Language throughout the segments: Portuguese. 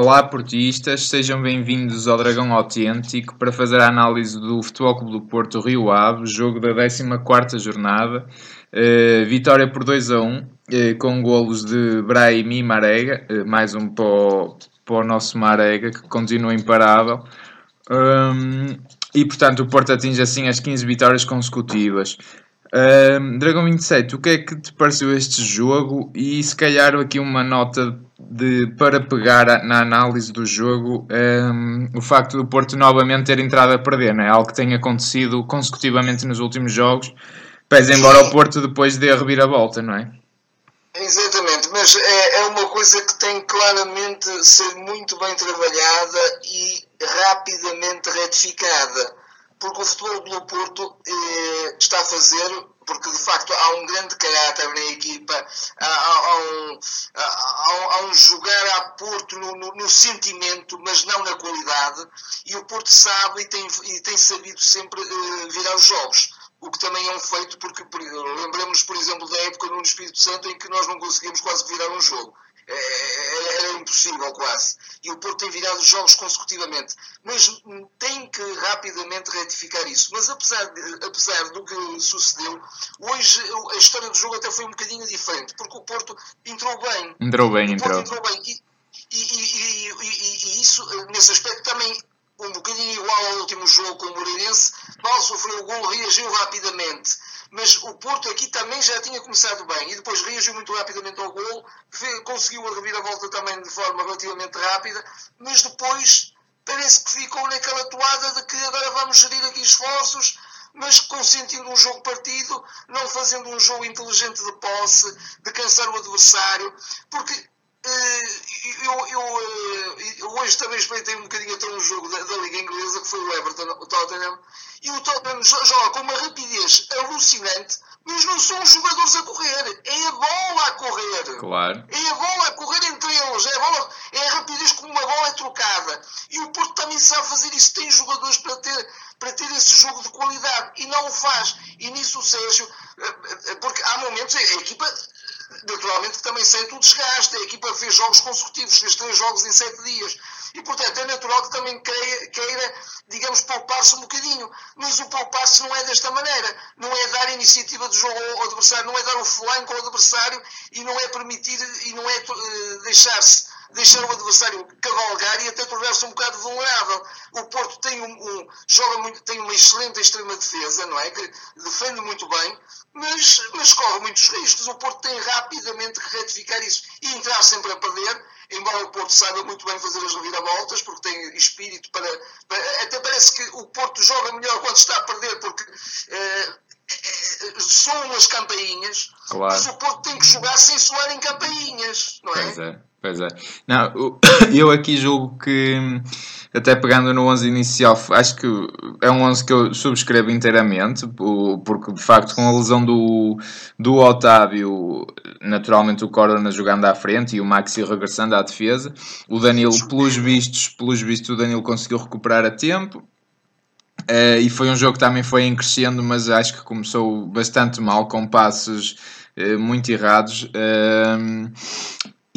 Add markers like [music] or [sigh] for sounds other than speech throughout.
Olá, portistas, sejam bem-vindos ao Dragão Autêntico para fazer a análise do Futebol Clube do Porto Rio Ave, jogo da 14 jornada. Uh, vitória por 2 a 1, uh, com golos de Brahim e Marega, uh, mais um para o, para o nosso Marega, que continua imparável. Um, e portanto, o Porto atinge assim as 15 vitórias consecutivas. Um, Dragão 27, o que é que te pareceu este jogo? E se calhar aqui uma nota de, para pegar na análise do jogo um, o facto do Porto novamente ter entrado a perder, não é? algo que tem acontecido consecutivamente nos últimos jogos, pese embora o Porto depois dê a reviravolta, não é? Exatamente, mas é, é uma coisa que tem claramente ser muito bem trabalhada e rapidamente retificada porque o Futebol do Porto eh, está a fazer, porque de facto há um grande caráter na equipa, há, há, um, há, há um, jogar a Porto no, no, no, sentimento, mas não na qualidade, e o Porto sabe e tem, e tem sabido sempre eh, virar os jogos o que também é um feito, porque lembremos, por exemplo, da época no Espírito Santo em que nós não conseguimos quase virar um jogo. Era impossível quase. E o Porto tem virado jogos consecutivamente. Mas tem que rapidamente retificar isso. Mas apesar, de, apesar do que sucedeu, hoje a história do jogo até foi um bocadinho diferente, porque o Porto entrou bem. Entrou bem, entrou. entrou bem. E, e, e, e, isso, nesse aspecto, também um bocadinho igual ao último jogo com o Moreirense, mal sofreu o gol, reagiu rapidamente. Mas o Porto aqui também já tinha começado bem e depois reagiu muito rapidamente ao gol, conseguiu a reviravolta também de forma relativamente rápida, mas depois parece que ficou naquela toada de que agora vamos gerir aqui esforços, mas consentindo um jogo partido, não fazendo um jogo inteligente de posse, de cansar o adversário, porque eu, eu, eh, eu, hoje também espreitei um bocadinho até um jogo da, da, Liga Inglesa que foi o Everton, o Tottenham, e o Tottenham joga com uma rapidez alucinante, mas não são os jogadores a correr, é a bola a correr. Claro. É a bola a correr entre eles, é a, bola, é a rapidez como uma bola é trocada. E o Porto também sabe fazer isso, tem jogadores para ter, para ter esse jogo de qualidade e não o faz. E nisso o Sérgio, eh, porque há momentos, a equipa naturalmente também sente o desgaste. A equipa fez jogos consecutivos, fez três jogos em sete dias. E, portanto, é natural que também queira, queira digamos, poupar-se um bocadinho. Mas o poupar-se não é desta maneira. Não é dar iniciativa de jogo ao adversário, não é dar o flanco ao adversário e não é permitir e não é uh, deixar-se deixar o adversário cavalgar e até tornar-se um bocado vulnerável. O Porto tem, um, um, joga muito, tem uma excelente extrema defesa, não é? Que defende muito bem, mas, mas corre muitos riscos. O Porto tem rapidamente que retificar isso e entrar sempre a perder, embora o Porto saiba muito bem fazer as reviravoltas, porque tem espírito para, para, Até parece que o Porto joga melhor quando está a perder, porque. Eh, soam as campainhas, claro. mas o Porto tem que jogar sem soar em campainhas, não é? Pois é, pois é. Não, [coughs] eu aqui julgo que, até pegando no 11 inicial, acho que é um 11 que eu subscrevo inteiramente, porque de facto com a lesão do, do Otávio, naturalmente o Corona jogando à frente e o Maxi regressando à defesa, o Danilo, pelos vistos, pelos vistos, o Danilo conseguiu recuperar a tempo Uh, e foi um jogo que também foi em crescendo, mas acho que começou bastante mal, com passos uh, muito errados. Uh,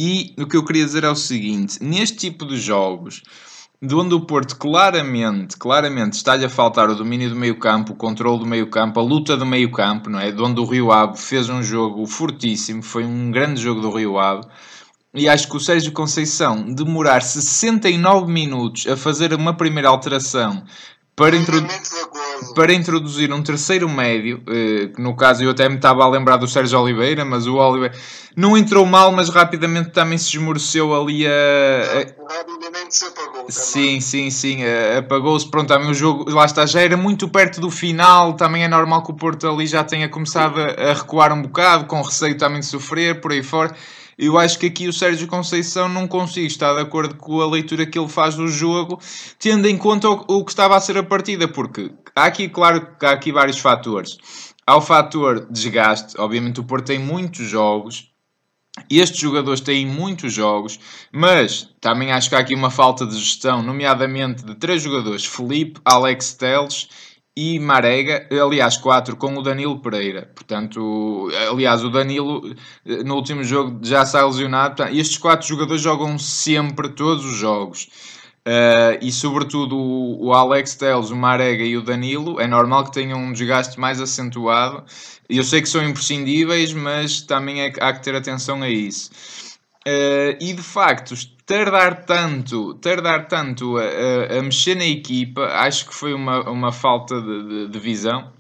e o que eu queria dizer é o seguinte: neste tipo de jogos, de onde o Porto claramente, claramente está-lhe a faltar o domínio do meio campo, o controle do meio campo, a luta do meio campo, não é? De onde o Rio Ave fez um jogo fortíssimo, foi um grande jogo do Rio Ave. E acho que o Sérgio Conceição demorar 69 minutos a fazer uma primeira alteração para, introdu [laughs] para introduzir um terceiro médio, eh, que no caso eu até me estava a lembrar do Sérgio Oliveira, mas o Oliveira não entrou mal, mas rapidamente também se esmoreceu ali a. a... Rapidamente se apagou. Sim, sim, sim, apagou-se. Pronto, também o jogo, lá está, já era muito perto do final. Também é normal que o Porto ali já tenha começado a, a recuar um bocado, com receio também de sofrer, por aí fora. Eu acho que aqui o Sérgio Conceição não consigo estar de acordo com a leitura que ele faz do jogo, tendo em conta o, o que estava a ser a partida, porque há aqui, claro, há aqui vários fatores. Há o fator desgaste, obviamente o Porto tem muitos jogos, estes jogadores têm muitos jogos, mas também acho que há aqui uma falta de gestão, nomeadamente de três jogadores: Felipe, Alex Teles e Marega, aliás, quatro com o Danilo Pereira. Portanto, aliás, o Danilo eh, no último jogo já está lesionado. Portanto, estes quatro jogadores jogam sempre todos os jogos. Uh, e sobretudo o, o Alex Teles, o Marega e o Danilo, é normal que tenham um desgaste mais acentuado. Eu sei que são imprescindíveis, mas também é, há que ter atenção a isso. Uh, e de facto, tardar tanto, tardar tanto a, a, a, mexer na equipa, acho que foi uma, uma falta de, de, de visão.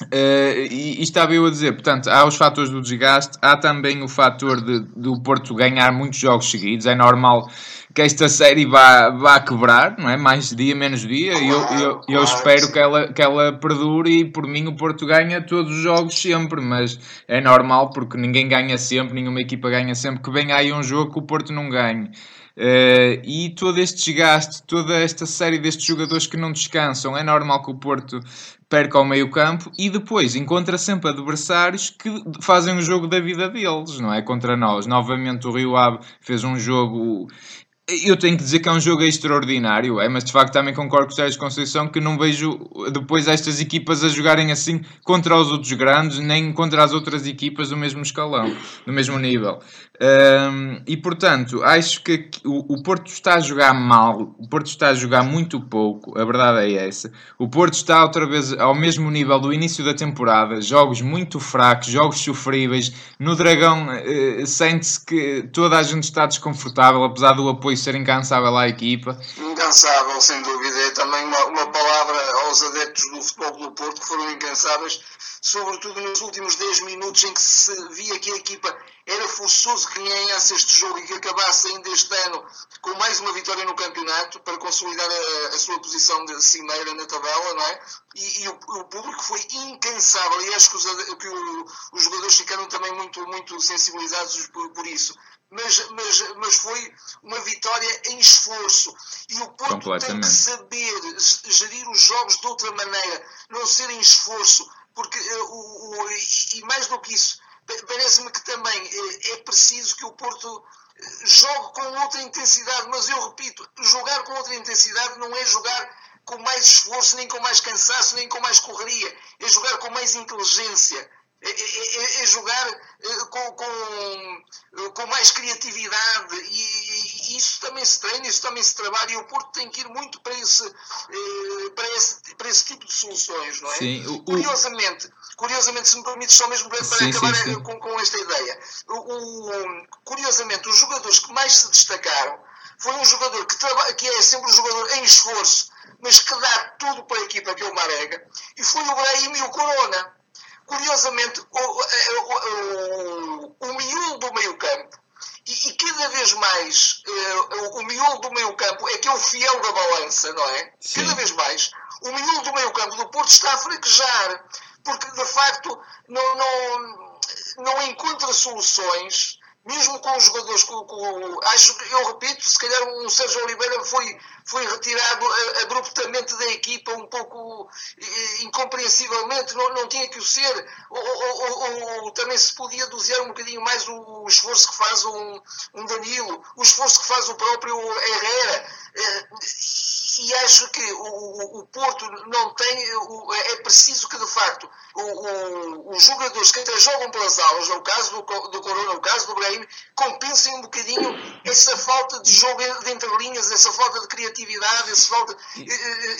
Uh, e, e, estava eu a dizer, portanto, há os fatores do desgaste, há também o fator de, do Porto ganhar muitos jogos seguidos. É normal que esta série vá, vá quebrar, não é? Mais dia, menos dia. E eu, eu, eu espero que ela, que ela perdure e por mim o Porto ganha todos os jogos sempre, mas é normal porque ninguém ganha sempre, nenhuma equipa ganha sempre, que venha aí um jogo que o Porto não ganhe. Uh, e todo este desgaste, toda esta série destes jogadores que não descansam, é normal que o Porto perca ao meio campo e depois encontra sempre adversários que fazem o jogo da vida deles, não é? Contra nós. Novamente o Rio Ave fez um jogo eu tenho que dizer que é um jogo extraordinário, é, mas de facto também concordo com o Sérgio Conceição que não vejo depois estas equipas a jogarem assim contra os outros grandes, nem contra as outras equipas do mesmo escalão, do mesmo nível. Um, e portanto, acho que o, o, Porto está a jogar mal, o Porto está a jogar muito pouco, a verdade é essa. O Porto está outra vez ao mesmo nível do início da temporada, jogos muito fracos, jogos sofríveis. No Dragão uh, sente-se que toda a gente está desconfortável, apesar do apoio ser incansável à equipa. Incansável, sem dúvida. É também uma, uma palavra aos adeptos do futebol do Porto que foram incansáveis sobretudo nos últimos 10 minutos em que se via que a equipa era forçoso que ganhasse este jogo e que acabasse ainda este ano com mais uma vitória no campeonato para consolidar a, a sua posição de cimeira na tabela, não é? E, e o, o, público foi incansável e acho que, os, que o, os jogadores ficaram também muito, muito sensibilizados por, por isso. Mas, mas, mas foi uma vitória em esforço. E o Porto tem que saber gerir os jogos de outra maneira, não ser em esforço porque uh, o, o, e mais do que isso, parece-me que também uh, é preciso que o Porto eh, jogue com outra intensidade, mas eu repito, jogar com outra intensidade não é jogar com mais esforço, nem com mais cansaço, nem com mais correria, é jogar com mais inteligência é, é, é, é jogar eh, com, com, eh, com, mais criatividade. E, e, isso também se treina, isso também se trabalha. E o Porto tem que ir muito para esse, eh, para esse, para esse tipo de soluções, não é? Sim, o, Curiosamente, curiosamente, se me permites só mesmo para, sim, acabar sim, com, com, esta ideia, o, curiosamente, os jogadores que mais se destacaram foi um jogador que, trabalha, que é sempre um jogador em esforço, mas que dá tudo para a equipa, que é o Marega, e foi o Brahim e o Corona curiosamente, o, o, o, o miolo do meio campo, e, e, cada vez mais uh, o, o miolo do meio campo é que é o fiel da balança, não é? Sim. Cada vez mais o miolo do meio campo do Porto está a fraquejar, porque de facto não, não, não encontra soluções mesmo com os jogadores, com, com, acho que, eu repito, se calhar um Sérgio Oliveira foi, foi retirado abruptamente da equipa, um pouco incompreensivelmente, não, não tinha que o ser, ou, ou, ou, também se podia dosear um bocadinho mais o, o esforço que faz um, um, Danilo, o esforço que faz o próprio Herrera, eh, e acho que o, o Porto não tem, é preciso que de facto os jogadores que até jogam pelas aulas, no caso do, do Corona, no caso do Brahim, compensem um bocadinho essa falta de jogo de entrelinhas, essa falta de criatividade, essa falta,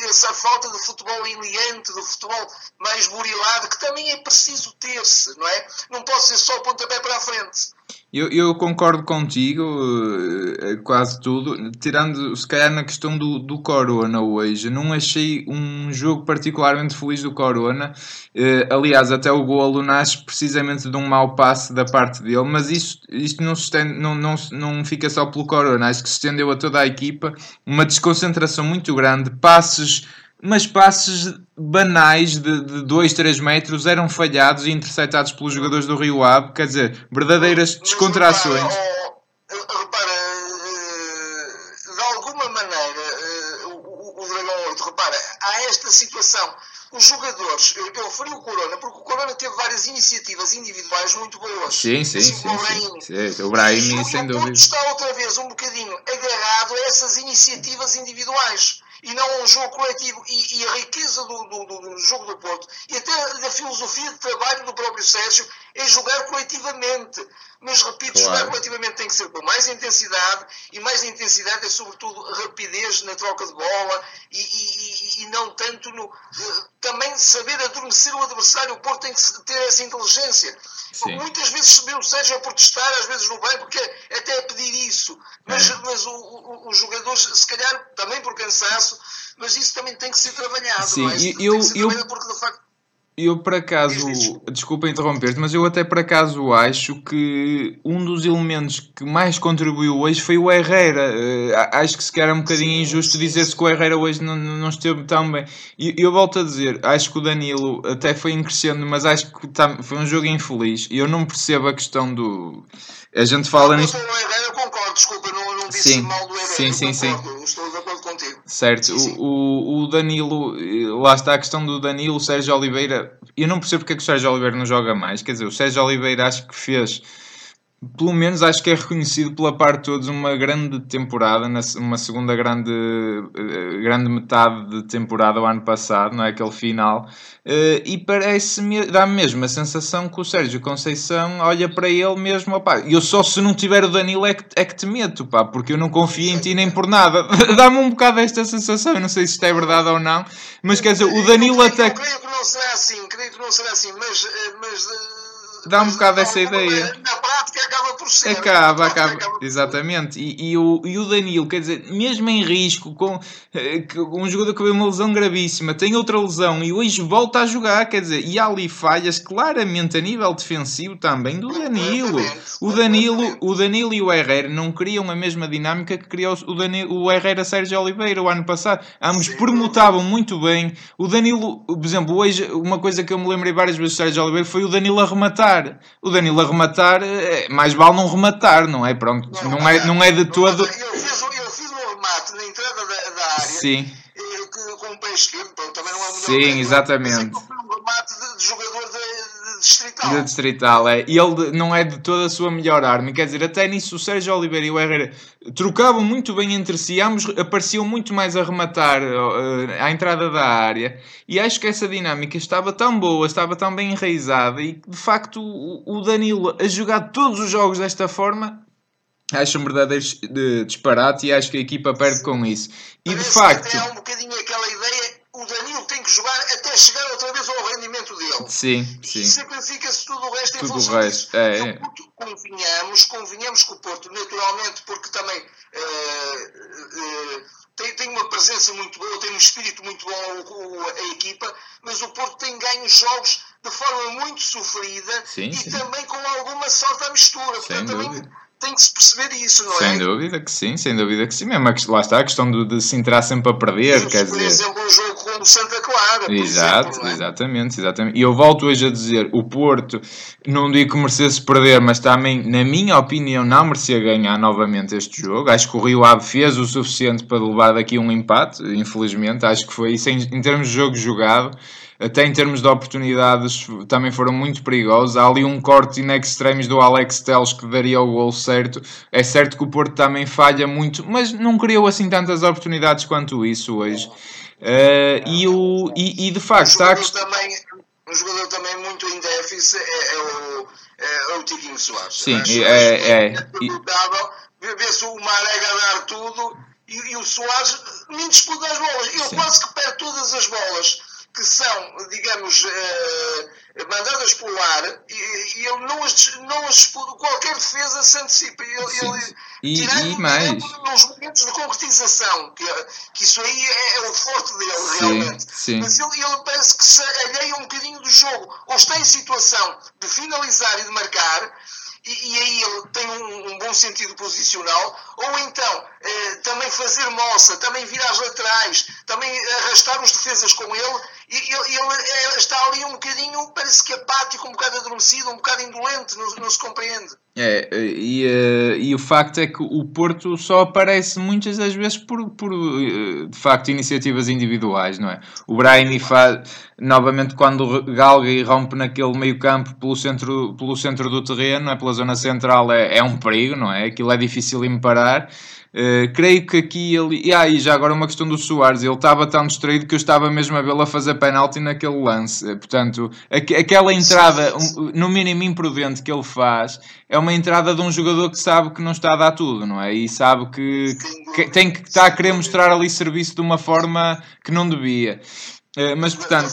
essa falta de futebol iliante, de futebol mais burilado, que também é preciso ter-se, não é? Não pode ser só o pontapé para a frente. Eu, eu concordo contigo, uh, quase tudo, tirando se calhar na questão do, do Corona hoje. Não achei um jogo particularmente feliz do Corona. Uh, aliás, até o golo nasce precisamente de um mau passe da parte dele, mas isto, isto não, estende, não, não, não fica só pelo Corona, acho que se estendeu a toda a equipa. Uma desconcentração muito grande, passes mas passes banais de 2, 3 metros eram falhados e interceptados pelos jogadores do Rio Ave, quer dizer, verdadeiras descontrações. Repara, eh, de alguma maneira, eh, o Dragão 8, repara, há esta situação. Os jogadores, eu, eu referi o Corona, porque o Corona teve várias iniciativas individuais muito boas. Sim, sim, assim, sim, o Brahim. Sim, sim, o Brahim, sem dúvida. está outra vez um bocadinho agarrado a essas iniciativas individuais e não um jogo coletivo. E, e a riqueza do, do, do, jogo do Porto e até da filosofia de trabalho do próprio Sérgio é jogar coletivamente. Mas repito, claro. jogar coletivamente tem que ser com mais intensidade e mais intensidade é sobretudo rapidez na troca de bola e, e, e não tanto no. Também saber adormecer o adversário. O Porto tem que ter essa inteligência. Muitas vezes se vê o Sérgio a protestar, às vezes no banco, porque até a pedir isso. Mas, é. mas o, o, os jogadores, se calhar, também por cansaço, mas isso também tem que ser trabalhado. Sim, é? eu, eu, porque de facto eu, por acaso, desculpa interromper-te, mas eu até por acaso acho que um dos elementos que mais contribuiu hoje foi o Herrera. Uh, acho que se calhar é um bocadinho injusto dizer-se que o Herrera hoje não, não esteve tão bem. E eu, volto a dizer, acho que o Danilo até foi crescendo, mas acho que tá, foi um jogo infeliz. E eu não percebo a questão do. A gente fala nisto. O Herrera, eu concordo, desculpa, não, não disse sim, mal do Herrera. Sim, sim, concordo, sim. Certo, sim. O, o Danilo, lá está a questão do Danilo, o Sérgio Oliveira. Eu não percebo porque é que o Sérgio Oliveira não joga mais. Quer dizer, o Sérgio Oliveira acho que fez pelo menos acho que é reconhecido pela parte de todos uma grande temporada, uma segunda grande, eh, grande metade de temporada o ano passado, não é? Aquele final. Eh, e parece-me, dá-me mesmo a sensação que o Sérgio Conceição olha para ele mesmo, opá, eu só se não tiver o Danilo é que, é que te meto, pá, porque eu não confio em ti nem por nada. [laughs] dá-me um bocado esta sensação, eu não sei se isto é verdade ou não, mas quer dizer, o Danilo até. Eu creio que não será assim, creio que não será assim, mas. Eh, mas dá um bocado essa ideia. Na prática acaba por ser. Acaba, acaba. acaba exatamente. E, e, o, e o Danilo, quer dizer, mesmo em risco, com eh, um jogador que veio uma lesão gravíssima, tem outra lesão e hoje volta a jogar, quer dizer, e há ali falhas claramente a nível defensivo também do Danilo. O Danilo, o Danilo e o Herrera não criam a mesma dinâmica que criou o, Danilo, o Herrera Sérgio Oliveira o ano passado. Ambos Sim, permutavam muito bem. O Danilo, por exemplo, hoje, uma coisa que eu me lembrei várias vezes do Sérgio Oliveira foi o Danilo arrematar rematar. O Danilo a rematar, é, mais vale não rematar, não é? Pronto, não, não é, não é de todo. Eu fiz, eu fiz um remate na entrada da, da área. Sim. Eh, com o pé esquerdo, também não é melhor. Sim, exatamente. Mas é um remate de, de jogador de De distrital, é. E ele não é de toda a sua melhor arma. Quer dizer, até nisso o Sérgio Oliveira e o Herrera trocavam muito bem entre si, ambos apareciam muito mais a rematar uh, à entrada da área. E acho que essa dinâmica estava tão boa, estava tão bem enraizada. E de facto, o, o Danilo a jogar todos os jogos desta forma acho um verdadeiro disparate e acho que a equipa perde com isso. E Parece de facto. é um bocadinho aquela ideia o Danilo tem que jogar até chegar outra vez ao rendimento dele. Sim, sim. E sacrifica-se tudo o resto tudo em função o resto. disso. É, é. Convenhamos, convenhamos que o Porto, naturalmente, porque também uh, uh, tem, tem uma presença muito boa, tem um espírito muito bom a, a equipa, mas o Porto tem ganho jogos de forma muito sofrida sim, e sim. também com alguma sorte à mistura. Sem Portanto, dúvida. também tem que se perceber isso, não sem é? Sem dúvida que sim, sem dúvida que sim. Mesmo lá está a questão de, de se entrar sempre a perder, quer por dizer... exemplo, um jogo Santa Clara, Exato, exemplo, é? exatamente, exatamente. E eu volto hoje a dizer, o Porto, não digo que merecesse perder, mas também, na minha opinião, não merecia ganhar novamente este jogo. Acho que o Rio Ave fez o suficiente para levar daqui um empate, infelizmente. Acho que foi isso em, em termos de jogo jogado até em termos de oportunidades também foram muito perigosos. Há ali um corte in extremis do Alex Teles que daria o gol certo. É certo que o Porto também falha muito, mas não criou assim tantas oportunidades quanto isso hoje. Uh, e, o, e, e de facto um jogador, está... também, um jogador também muito em déficit é, é o, é, é o Tiquinho Soares. Sim, acho, é, é, é. Ver-se o Marega dar tudo e, e, o Soares nem disputa as bolas. Ele Sim. quase que perde todas as bolas que são, digamos, uh, mandadas pelo ar e, e ele não as, não as qualquer defesa se antecipa. Ele, ele e, e mais. nos momentos de concretização, que, que isso aí é, é o forte dele, sim, realmente. Sim. Mas ele, ele parece que se alheia um bocadinho do jogo, ou está em situação de finalizar e de marcar e, e aí ele tem um, um, bom sentido posicional, ou então eh, também fazer moça, também vir às laterais, também arrastar os defesas com ele, e ele, ele está ali um bocadinho, parece que apático, um bocado adormecido, um bocado indolente, não, não se compreende. É, e, uh, e o facto é que o Porto só aparece muitas das vezes por, por uh, de facto, iniciativas individuais, não é? O Brahimi faz, novamente, quando galga e rompe naquele meio campo pelo centro, pelo centro do terreno, é? pela zona central, é, é um perigo, não é? Aquilo é difícil de parar. Uh, creio que aqui ele. E aí, ah, já agora uma questão do Soares. Ele estava tão distraído que eu estava mesmo a vê-lo a fazer penalti naquele lance. Uh, portanto, aqu aquela entrada, um, no mínimo imprudente que ele faz, é uma entrada de um jogador que sabe que não está a dar tudo, não é? E sabe que, que tem que estar a querer mostrar ali serviço de uma forma que não devia. Uh, mas portanto,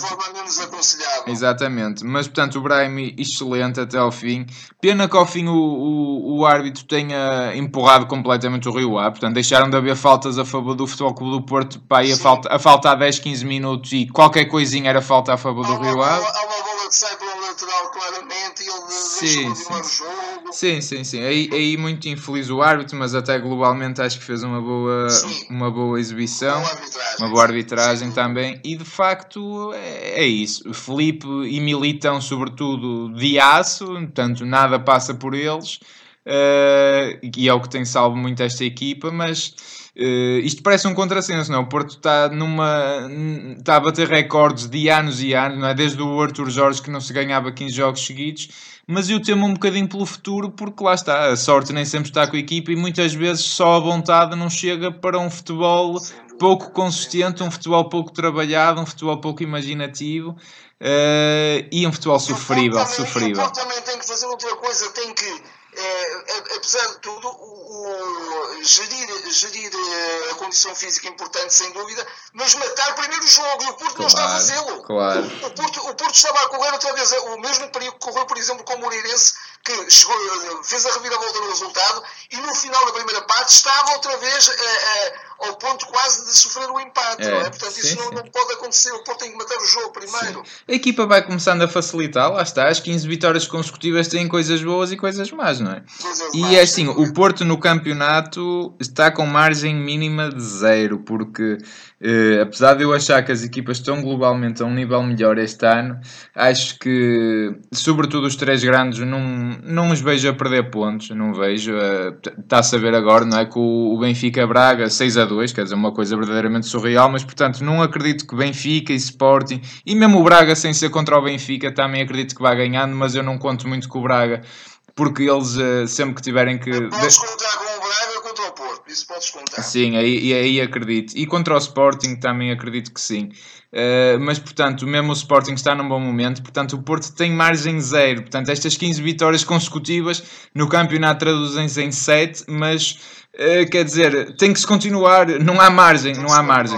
exatamente, mas portanto o Brahim excelente até ao fim. Pena que ao fim o, o, o árbitro tenha empurrado completamente o Rio A, portanto deixaram de haver faltas a favor do Futebol Clube do Porto para a falta, a falta a 10, 15 minutos e qualquer coisinha era falta a favor do Rio A. Há uma bola que sai pelo lateral claramente e ele sim, sim. o jogo. Sim, sim, sim. Aí, aí muito infeliz o árbitro, mas até globalmente acho que fez uma boa, uma boa exibição, boa uma boa arbitragem também. E de facto é, é isso. Felipe e Militão, sobretudo, de aço, portanto nada passa por eles. Uh, e é o que tem salvo muito esta equipa, mas Uh, isto parece um contrassenso, não? O Porto está numa. está a bater recordes de anos e anos, não é? Desde o Arthur Jorge que não se ganhava 15 jogos seguidos, mas eu temo um bocadinho pelo futuro, porque lá está, a sorte nem sempre está com a equipa e muitas vezes só a vontade não chega para um futebol pouco consistente, um futebol pouco trabalhado, um futebol pouco imaginativo. Uh, e um futebol sofrível, também, sofrível. O Porto também tem que fazer outra coisa, tem que é, apesar de tudo, o, o, gerir, gerir eh, a condição física é importante, sem dúvida, mas matar primeiro o jogo, e o Porto claro, não está a fazê-lo. Claro. O, o, Porto, o Porto estava a correr outra vez o mesmo perigo que correu, por exemplo, com o Moreirense, que chegou, fez a reviravolta no resultado, e no final da primeira parte estava outra vez ao ponto quase de sofrer o empate, é, é? Portanto, sim, isso não, não, pode acontecer, o Porto tem que matar o jogo primeiro. Sim. A equipa vai começando a facilitar, lá está, as 15 vitórias consecutivas têm coisas boas e coisas más, não é? Coisas e é assim, o Porto no campeonato está com margem mínima de zero, porque Uh, apesar de eu achar que as equipas estão globalmente a um nível melhor este ano, acho que, sobretudo os três grandes, não, não os vejo a perder pontos. Não vejo. Está-se a ver agora, não é? Com o Benfica Braga 6 a 2, quer dizer, uma coisa verdadeiramente surreal, mas portanto não acredito que Benfica e Sporting, e mesmo o Braga sem ser contra o Benfica, também acredito que vá ganhando, mas eu não conto muito com o Braga, porque eles uh, sempre que tiverem que. Podes contar com o Braga contra o Porto, isso podes contar. Sim, aí, aí acredito. E contra o Sporting também acredito que sim. Uh, mas portanto, mesmo o Sporting está num bom momento, portanto, o Porto tem margem zero. Portanto, estas 15 vitórias consecutivas no campeonato traduzem-se em 7, mas Uh, quer dizer, tem que se continuar, não há margem, não há margem.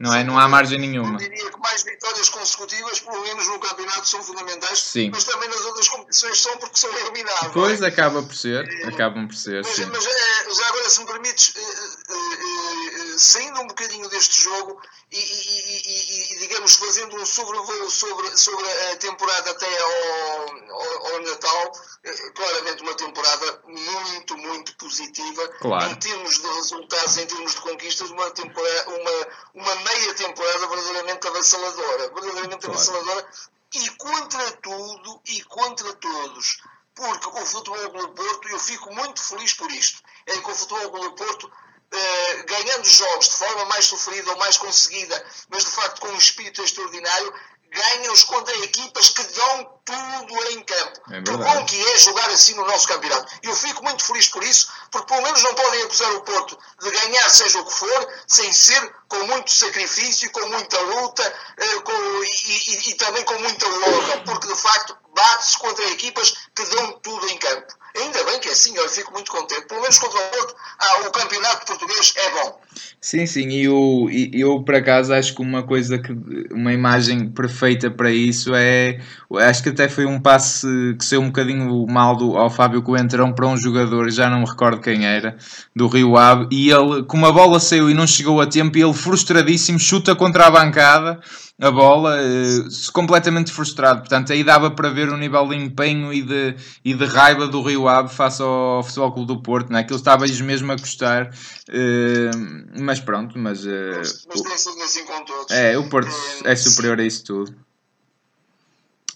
Não é? Não há margem nenhuma. Eu diria que mais vitórias consecutivas, pelo menos no campeonato, são fundamentais, sim. mas também nas outras competições são porque são eliminados. Pois, é? acaba por ser, é, acabam por ser, mas. Mas é, já agora, se me permites, uh, saindo um bocadinho deste jogo e, e, e, e, digamos, fazendo um sobrevoo sobre, sobre a temporada até ao, ao, ao Natal, claramente uma temporada muito, muito positiva claro. em termos de resultados, em termos de conquistas, uma, temporada, uma, uma meia temporada verdadeiramente avassaladora. Verdadeiramente claro. avassaladora e contra tudo e contra todos. Porque o Futebol Clube Porto, eu fico muito feliz por isto, é que o Futebol Clube Porto Uh, ganhando jogos de forma mais sofrida ou mais conseguida, mas de facto com um espírito extraordinário, ganha-os contra equipas que dão tudo em campo. É Por bom que é jogar assim no nosso campeonato. Eu fico muito feliz por isso, porque pelo menos não podem acusar o Porto de ganhar seja o que for, sem ser com muito sacrifício, com muita luta uh, com, e, e, e, também com muita honra, porque de facto bate-se contra equipas que dão tudo em campo. Ainda bem que é assim, eu fico muito contente. Pelo menos contra o Porto, ah, o campeonato português é bom. Sim, sim, e eu, eu por acaso acho que uma coisa que uma imagem perfeita para isso é acho que até foi um passe que saiu um bocadinho mal do, ao Fábio Coentrão para um jogador, já não me recordo quem era, do Rio Ave, e ele, como a bola saiu e não chegou a tempo, ele frustradíssimo chuta contra a bancada a bola, eh, completamente frustrado. Portanto, aí dava para ver o nível de empenho e de, e de raiva do Rio Ave face ao Futebol Clube do Porto, né? aquilo estava-lhes mesmo a custar. Eh, mas pronto, mas. Eh, mas, mas tem sido assim com todos. É, o Porto é superior a isso tudo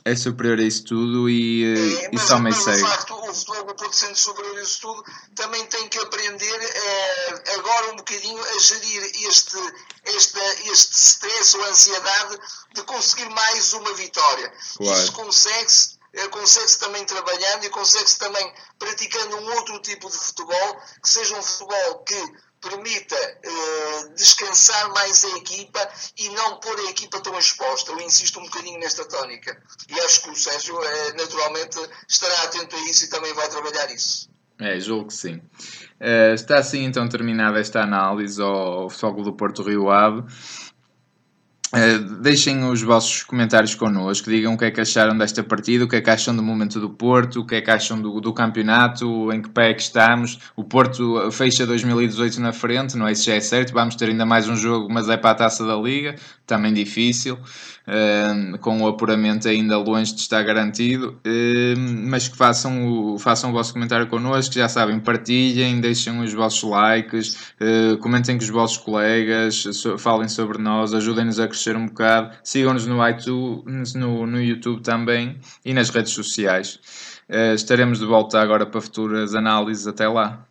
é superior a isso tudo e, é, e só me segue. De facto, o futebol do Porto sendo superior a isso tudo também tem que aprender é, agora um bocadinho a gerir este, este, este stress ou ansiedade de conseguir mais uma vitória. Claro. Isso consegue-se eh, consegue-se também trabalhando e consegue-se também praticando um outro tipo de futebol, que seja um futebol que permita eh, descansar mais a equipa e não pôr a equipa tão exposta. Eu insisto um bocadinho nesta tónica. E acho que o Sérgio, eh, naturalmente, estará atento a isso e também vai trabalhar isso. É, julgo que sim. Uh, está assim então terminada esta análise ao Futebol do Porto Rio Ave. Uh, deixem os vossos comentários connosco, digam o que é que acharam desta partida, o que é que acham do momento do Porto, o que é que acham do, do campeonato, em que pé é que estamos. O Porto fecha 2018 na frente, não é? Se já é certo, vamos ter ainda mais um jogo, mas é para a taça da Liga, também difícil com o apuramento ainda longe de estar garantido, mas que façam o, façam o vosso comentário connosco, já sabem, partilhem, deixem os vossos likes, uh, comentem com os vossos colegas, falem sobre nós, ajudem-nos a crescer um bocado, sigam-nos no iTunes, no, no YouTube também e nas redes sociais. Uh, estaremos de volta agora para futuras análises. Até lá!